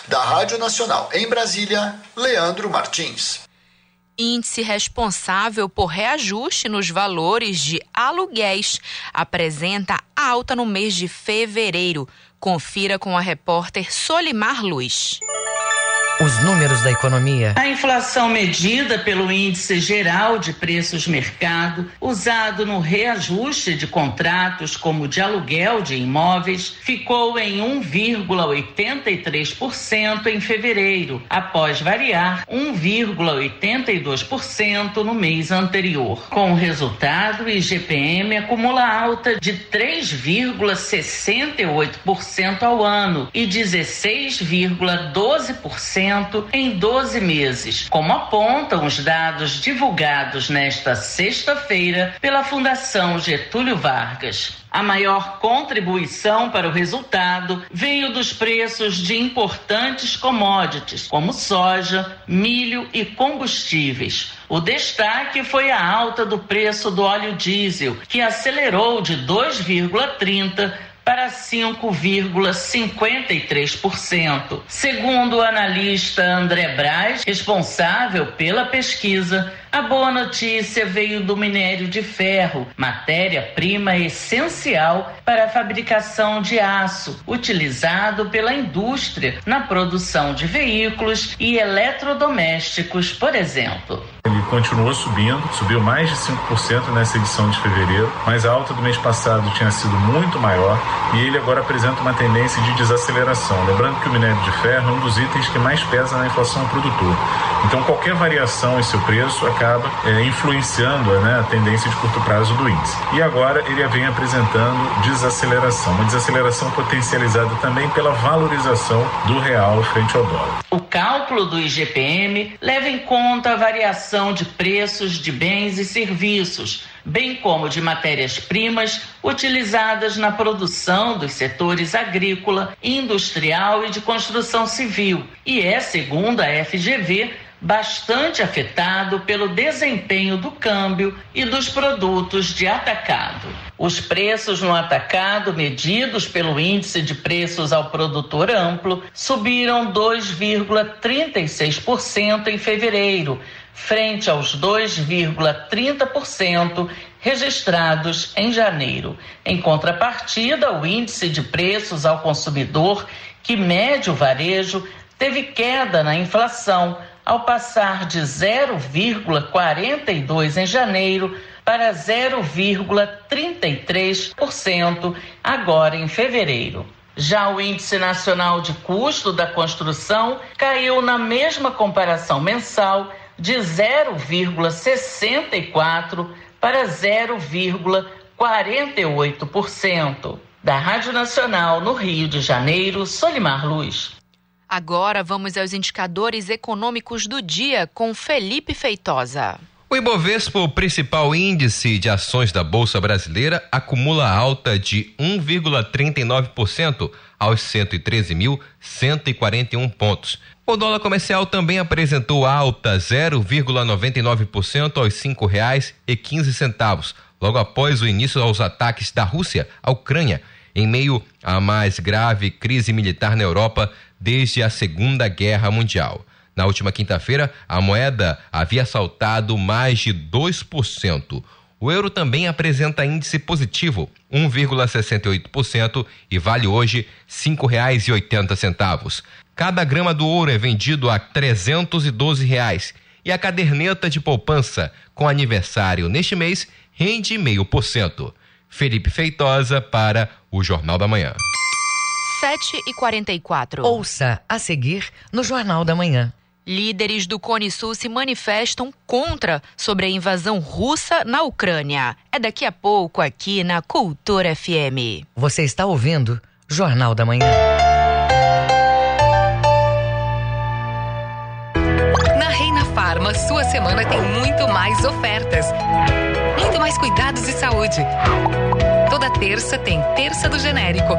Da Rádio Nacional em Brasília, Leandro Martins. Índice responsável por reajuste nos valores de aluguéis apresenta alta no mês de fevereiro. Confira com a repórter Solimar Luz. Os números da economia. A inflação medida pelo Índice Geral de Preços Mercado, usado no reajuste de contratos como de aluguel de imóveis, ficou em 1,83% em fevereiro, após variar 1,82% no mês anterior. Com o resultado, o IGPM acumula alta de 3,68% ao ano e 16,12% em 12 meses, como apontam os dados divulgados nesta sexta-feira pela Fundação Getúlio Vargas. A maior contribuição para o resultado veio dos preços de importantes commodities, como soja, milho e combustíveis. O destaque foi a alta do preço do óleo diesel, que acelerou de 2,30 para 5,53%. Segundo o analista André Braz, responsável pela pesquisa, a boa notícia veio do minério de ferro, matéria-prima essencial para a fabricação de aço, utilizado pela indústria na produção de veículos e eletrodomésticos, por exemplo. Ele continuou subindo, subiu mais de 5% nessa edição de fevereiro, mas a alta do mês passado tinha sido muito maior e ele agora apresenta uma tendência de desaceleração. Lembrando que o minério de ferro é um dos itens que mais pesa na inflação ao produtor. Então, qualquer variação em seu preço acaba é, influenciando né, a tendência de curto prazo do índice. E agora ele vem apresentando desaceleração, uma desaceleração potencializada também pela valorização do real frente ao dólar. O cálculo do IGPM leva em conta a variação de preços de bens e serviços, bem como de matérias-primas utilizadas na produção dos setores agrícola, industrial e de construção civil, e é, segundo a FGV, bastante afetado pelo desempenho do câmbio e dos produtos de atacado. Os preços no atacado, medidos pelo Índice de Preços ao Produtor Amplo, subiram 2,36% em fevereiro, frente aos 2,30% registrados em janeiro. Em contrapartida, o Índice de Preços ao Consumidor, que mede o varejo, teve queda na inflação ao passar de 0,42 em janeiro para 0,33% agora em fevereiro. Já o Índice Nacional de Custo da Construção caiu na mesma comparação mensal de 0,64 para 0,48%. Da Rádio Nacional no Rio de Janeiro, Solimar Luz. Agora vamos aos indicadores econômicos do dia com Felipe Feitosa. O Ibovespa, o principal índice de ações da Bolsa Brasileira, acumula alta de 1,39% aos 113.141 pontos. O dólar comercial também apresentou alta 0,99% aos R$ 5,15, logo após o início aos ataques da Rússia à Ucrânia, em meio à mais grave crise militar na Europa desde a Segunda Guerra Mundial. Na última quinta-feira, a moeda havia saltado mais de 2%. O euro também apresenta índice positivo, 1,68%, e vale hoje R$ 5,80. Cada grama do ouro é vendido a 312 reais, e a caderneta de poupança com aniversário neste mês rende meio por cento. Felipe Feitosa para o Jornal da Manhã. 7 e 44. Ouça a seguir no Jornal da Manhã. Líderes do Cone Sul se manifestam contra sobre a invasão russa na Ucrânia. É daqui a pouco aqui na Cultura FM. Você está ouvindo Jornal da Manhã. Na Reina Farma, sua semana tem muito mais ofertas. Muito mais cuidados de saúde. Toda terça tem Terça do Genérico.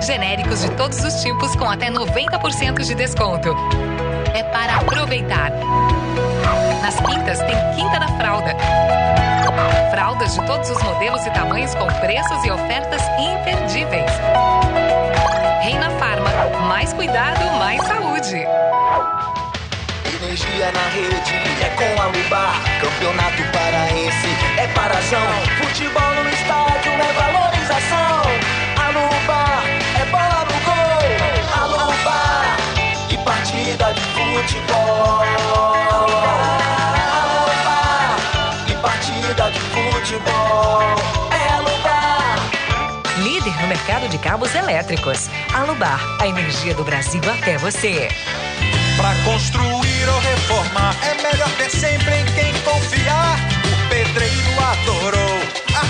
Genéricos de todos os tipos com até 90% de desconto. É para aproveitar. Nas quintas tem Quinta da Fralda. Fraldas de todos os modelos e tamanhos com preços e ofertas imperdíveis. Reina Farma, mais cuidado, mais saúde. Energia na rede é com a Lubar. Campeonato paraense é parazão. Futebol no estádio é valorização. A Lubar é bola no gol. A Lubar e partida de futebol. A Lubar e partida de futebol. É. Líder no mercado de cabos elétricos. Alubar, a energia do Brasil até você. Pra construir ou reformar, é melhor ter sempre em quem confiar. O pedreiro adorou, a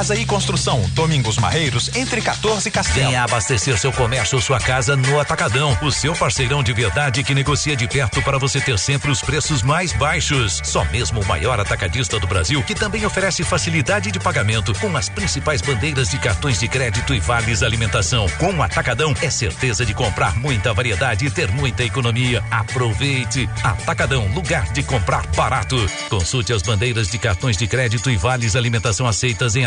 Casa e Construção, Domingos Marreiros, entre 14 e Castelo. Venha abastecer seu comércio ou sua casa no Atacadão. O seu parceirão de verdade que negocia de perto para você ter sempre os preços mais baixos. Só mesmo o maior atacadista do Brasil, que também oferece facilidade de pagamento com as principais bandeiras de cartões de crédito e vales alimentação. Com o Atacadão é certeza de comprar muita variedade e ter muita economia. Aproveite! Atacadão, lugar de comprar barato. Consulte as bandeiras de cartões de crédito e vales alimentação aceitas em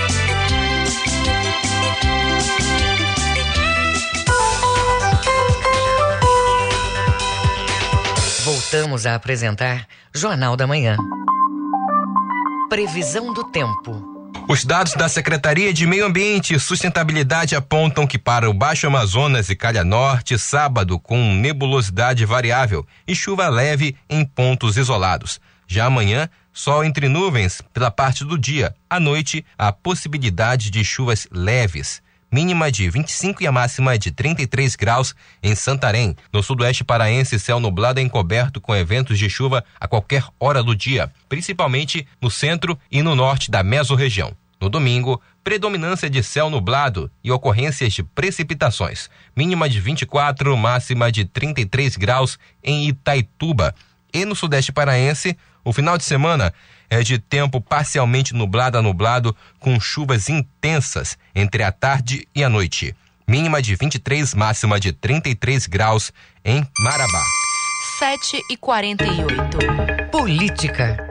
Voltamos a apresentar Jornal da Manhã. Previsão do tempo. Os dados da Secretaria de Meio Ambiente e Sustentabilidade apontam que para o Baixo Amazonas e Calha Norte, sábado com nebulosidade variável e chuva leve em pontos isolados. Já amanhã, sol entre nuvens pela parte do dia. À noite, a possibilidade de chuvas leves. Mínima de 25 e a máxima de 33 graus em Santarém. No sudoeste paraense, céu nublado e encoberto com eventos de chuva a qualquer hora do dia, principalmente no centro e no norte da mesorregião. No domingo, predominância de céu nublado e ocorrências de precipitações. Mínima de 24, máxima de 33 graus em Itaituba. E no sudeste paraense, o final de semana é de tempo parcialmente nublado a nublado, com chuvas intensas entre a tarde e a noite. Mínima de 23, máxima de 33 graus em Marabá. 7 e 48. Política.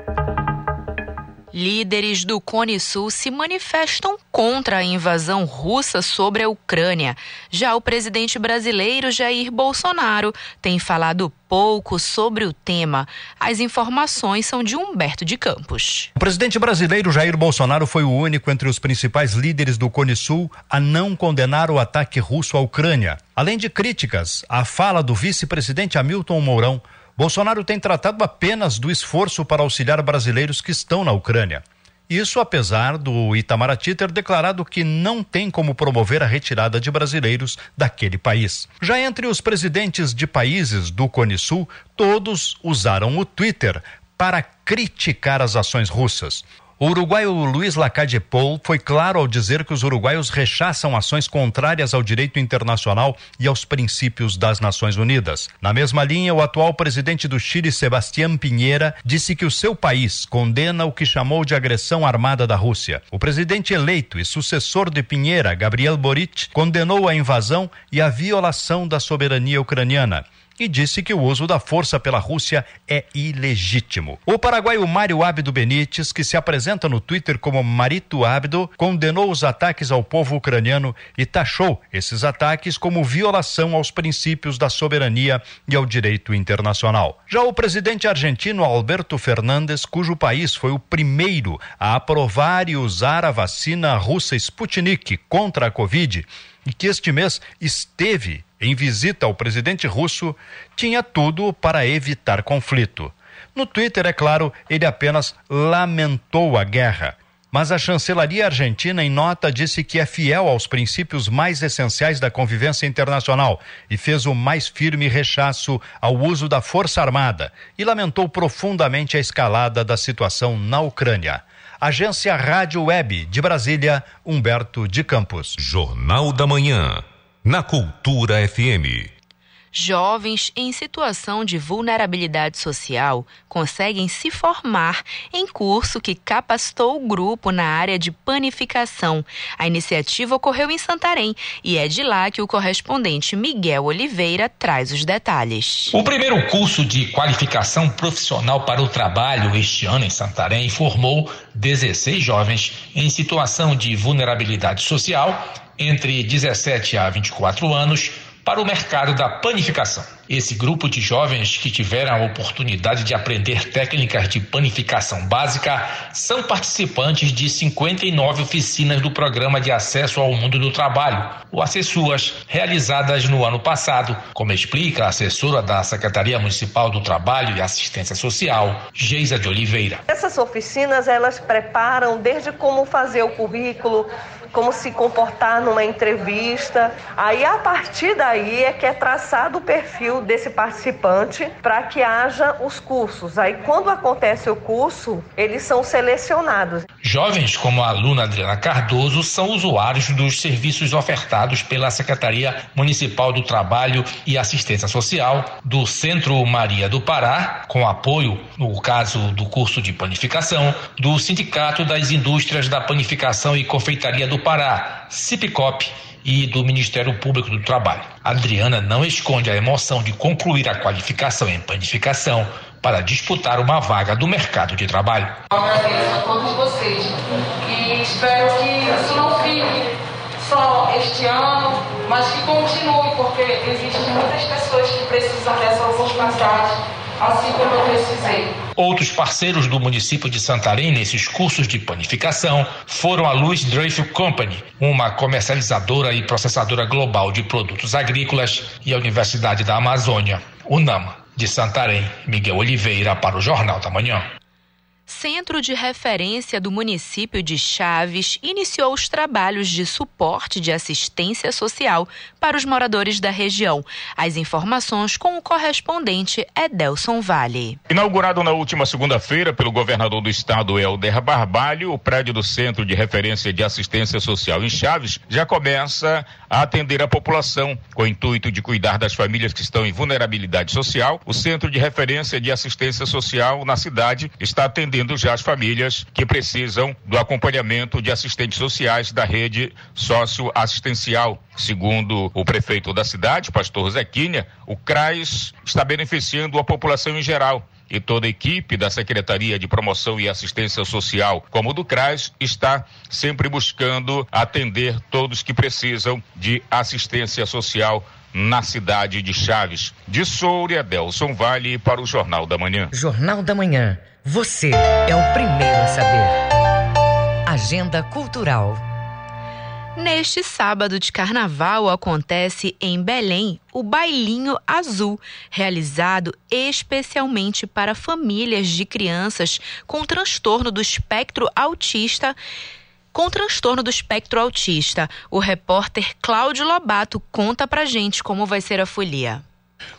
Líderes do Cone Sul se manifestam contra a invasão russa sobre a Ucrânia. Já o presidente brasileiro Jair Bolsonaro tem falado pouco sobre o tema. As informações são de Humberto de Campos. O presidente brasileiro Jair Bolsonaro foi o único entre os principais líderes do Cone Sul a não condenar o ataque russo à Ucrânia. Além de críticas à fala do vice-presidente Hamilton Mourão, Bolsonaro tem tratado apenas do esforço para auxiliar brasileiros que estão na Ucrânia. Isso apesar do Itamaraty ter declarado que não tem como promover a retirada de brasileiros daquele país. Já entre os presidentes de países do Cone Sul, todos usaram o Twitter para criticar as ações russas. O uruguaio Luiz Lacadepol foi claro ao dizer que os uruguaios rechaçam ações contrárias ao direito internacional e aos princípios das Nações Unidas. Na mesma linha, o atual presidente do Chile, Sebastián Pinheira, disse que o seu país condena o que chamou de agressão armada da Rússia. O presidente eleito e sucessor de Pinheira, Gabriel Boric, condenou a invasão e a violação da soberania ucraniana e disse que o uso da força pela Rússia é ilegítimo. O paraguaio Mário Abdo Benítez, que se apresenta no Twitter como Marito Abdo, condenou os ataques ao povo ucraniano e taxou esses ataques como violação aos princípios da soberania e ao direito internacional. Já o presidente argentino Alberto Fernandes, cujo país foi o primeiro a aprovar e usar a vacina russa Sputnik contra a Covid, e que este mês esteve em visita ao presidente russo, tinha tudo para evitar conflito. No Twitter, é claro, ele apenas lamentou a guerra. Mas a chancelaria argentina, em nota, disse que é fiel aos princípios mais essenciais da convivência internacional e fez o mais firme rechaço ao uso da força armada e lamentou profundamente a escalada da situação na Ucrânia. Agência Rádio Web de Brasília, Humberto de Campos. Jornal da Manhã na Cultura FM. Jovens em situação de vulnerabilidade social conseguem se formar em curso que capacitou o grupo na área de panificação. A iniciativa ocorreu em Santarém e é de lá que o correspondente Miguel Oliveira traz os detalhes. O primeiro curso de qualificação profissional para o trabalho este ano em Santarém formou 16 jovens em situação de vulnerabilidade social entre 17 a 24 anos para o mercado da panificação. Esse grupo de jovens que tiveram a oportunidade de aprender técnicas de panificação básica são participantes de 59 oficinas do Programa de Acesso ao Mundo do Trabalho, o Acessuas, realizadas no ano passado, como explica a assessora da Secretaria Municipal do Trabalho e Assistência Social, Geisa de Oliveira. Essas oficinas, elas preparam desde como fazer o currículo, como se comportar numa entrevista. Aí, a partir daí, é que é traçado o perfil desse participante para que haja os cursos. Aí, quando acontece o curso, eles são selecionados. Jovens como a aluna Adriana Cardoso são usuários dos serviços ofertados pela Secretaria Municipal do Trabalho e Assistência Social, do Centro Maria do Pará, com apoio, no caso do curso de panificação, do Sindicato das Indústrias da Panificação e Confeitaria do Pará, Cipicop, e do Ministério Público do Trabalho. Adriana não esconde a emoção de concluir a qualificação em panificação para disputar uma vaga do mercado de trabalho. Eu agradeço a todos vocês e espero que isso não fique só este ano, mas que continue, porque existem muitas pessoas que precisam dessa oportunidade assim como eu precisei. Outros parceiros do município de Santarém nesses cursos de panificação foram a Louis Dreyfus Company, uma comercializadora e processadora global de produtos agrícolas, e a Universidade da Amazônia, UNAMA, de Santarém. Miguel Oliveira para o Jornal da Manhã. Centro de Referência do município de Chaves iniciou os trabalhos de suporte de assistência social para os moradores da região. As informações com o correspondente Edelson Vale. Inaugurado na última segunda-feira pelo governador do estado, Helder Barbalho, o prédio do Centro de Referência de Assistência Social em Chaves já começa a atender a população com o intuito de cuidar das famílias que estão em vulnerabilidade social. O Centro de Referência de Assistência Social na cidade está atendendo atendendo já as famílias que precisam do acompanhamento de assistentes sociais da rede socioassistencial. Segundo o prefeito da cidade, pastor Zequinha, o CRAS está beneficiando a população em geral e toda a equipe da Secretaria de Promoção e Assistência Social, como do CRAS, está sempre buscando atender todos que precisam de assistência social na cidade de Chaves. De Souria, Delson Vale para o Jornal da Manhã. Jornal da Manhã. Você é o primeiro a saber. Agenda Cultural. Neste sábado de carnaval acontece em Belém o Bailinho Azul, realizado especialmente para famílias de crianças com transtorno do espectro autista. Com transtorno do espectro autista, o repórter Cláudio Lobato conta pra gente como vai ser a folia.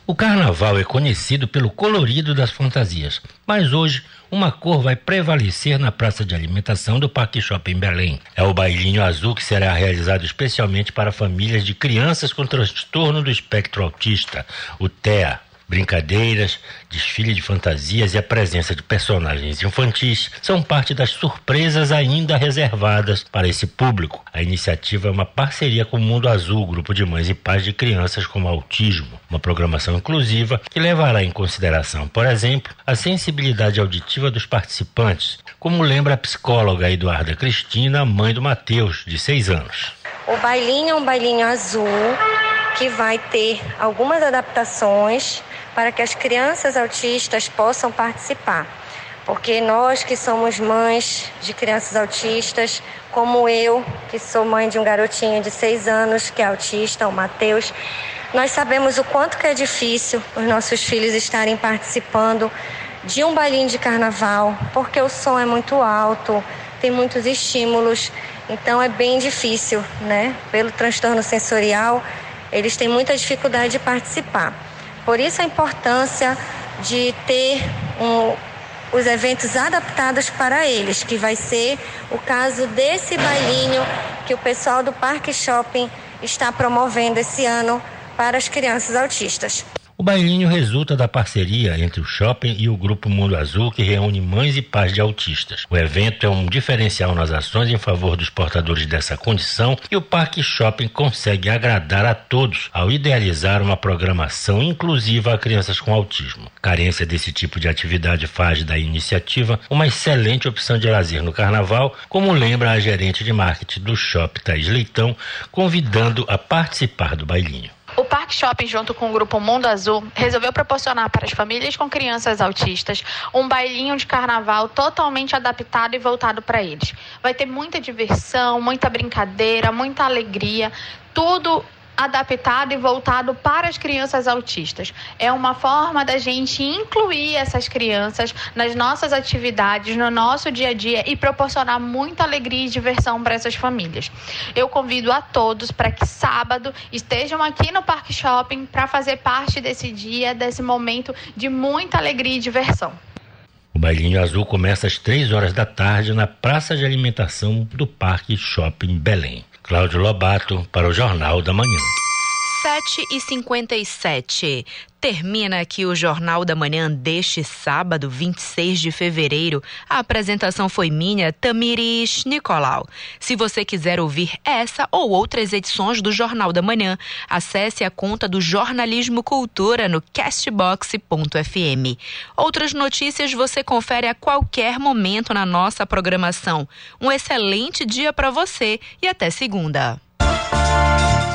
O carnaval é conhecido pelo colorido das fantasias, mas hoje uma cor vai prevalecer na praça de alimentação do Parque Shopping Belém. É o bailinho azul que será realizado especialmente para famílias de crianças com transtorno do espectro autista, o TEA. Brincadeiras, desfile de fantasias e a presença de personagens infantis são parte das surpresas ainda reservadas para esse público. A iniciativa é uma parceria com o Mundo Azul, grupo de mães e pais de crianças com autismo, uma programação inclusiva que levará em consideração, por exemplo, a sensibilidade auditiva dos participantes, como lembra a psicóloga Eduarda Cristina, mãe do Matheus, de 6 anos. O bailinho é um bailinho azul que vai ter algumas adaptações para que as crianças autistas possam participar. Porque nós que somos mães de crianças autistas, como eu, que sou mãe de um garotinho de seis anos que é autista, o Matheus, nós sabemos o quanto que é difícil os nossos filhos estarem participando de um bailinho de carnaval, porque o som é muito alto, tem muitos estímulos, então é bem difícil, né? Pelo transtorno sensorial, eles têm muita dificuldade de participar. Por isso a importância de ter um, os eventos adaptados para eles, que vai ser o caso desse bailinho que o pessoal do Parque Shopping está promovendo esse ano para as crianças autistas. O bailinho resulta da parceria entre o shopping e o Grupo Mundo Azul, que reúne mães e pais de autistas. O evento é um diferencial nas ações em favor dos portadores dessa condição e o Parque Shopping consegue agradar a todos ao idealizar uma programação inclusiva a crianças com autismo. Carência desse tipo de atividade faz da iniciativa uma excelente opção de lazer no carnaval, como lembra a gerente de marketing do shopping, Thaís Leitão, convidando a participar do bailinho. O Parque Shopping, junto com o Grupo Mundo Azul, resolveu proporcionar para as famílias com crianças autistas um bailinho de carnaval totalmente adaptado e voltado para eles. Vai ter muita diversão, muita brincadeira, muita alegria, tudo adaptado e voltado para as crianças autistas. É uma forma da gente incluir essas crianças nas nossas atividades, no nosso dia a dia e proporcionar muita alegria e diversão para essas famílias. Eu convido a todos para que sábado estejam aqui no Parque Shopping para fazer parte desse dia, desse momento de muita alegria e diversão. O bailinho azul começa às três horas da tarde na praça de alimentação do Parque Shopping Belém. Cláudio Lobato para o Jornal da Manhã. 7 e 57 Termina aqui o Jornal da Manhã deste sábado, 26 de fevereiro. A apresentação foi minha, Tamiris Nicolau. Se você quiser ouvir essa ou outras edições do Jornal da Manhã, acesse a conta do Jornalismo Cultura no castbox.fm. Outras notícias você confere a qualquer momento na nossa programação. Um excelente dia para você e até segunda.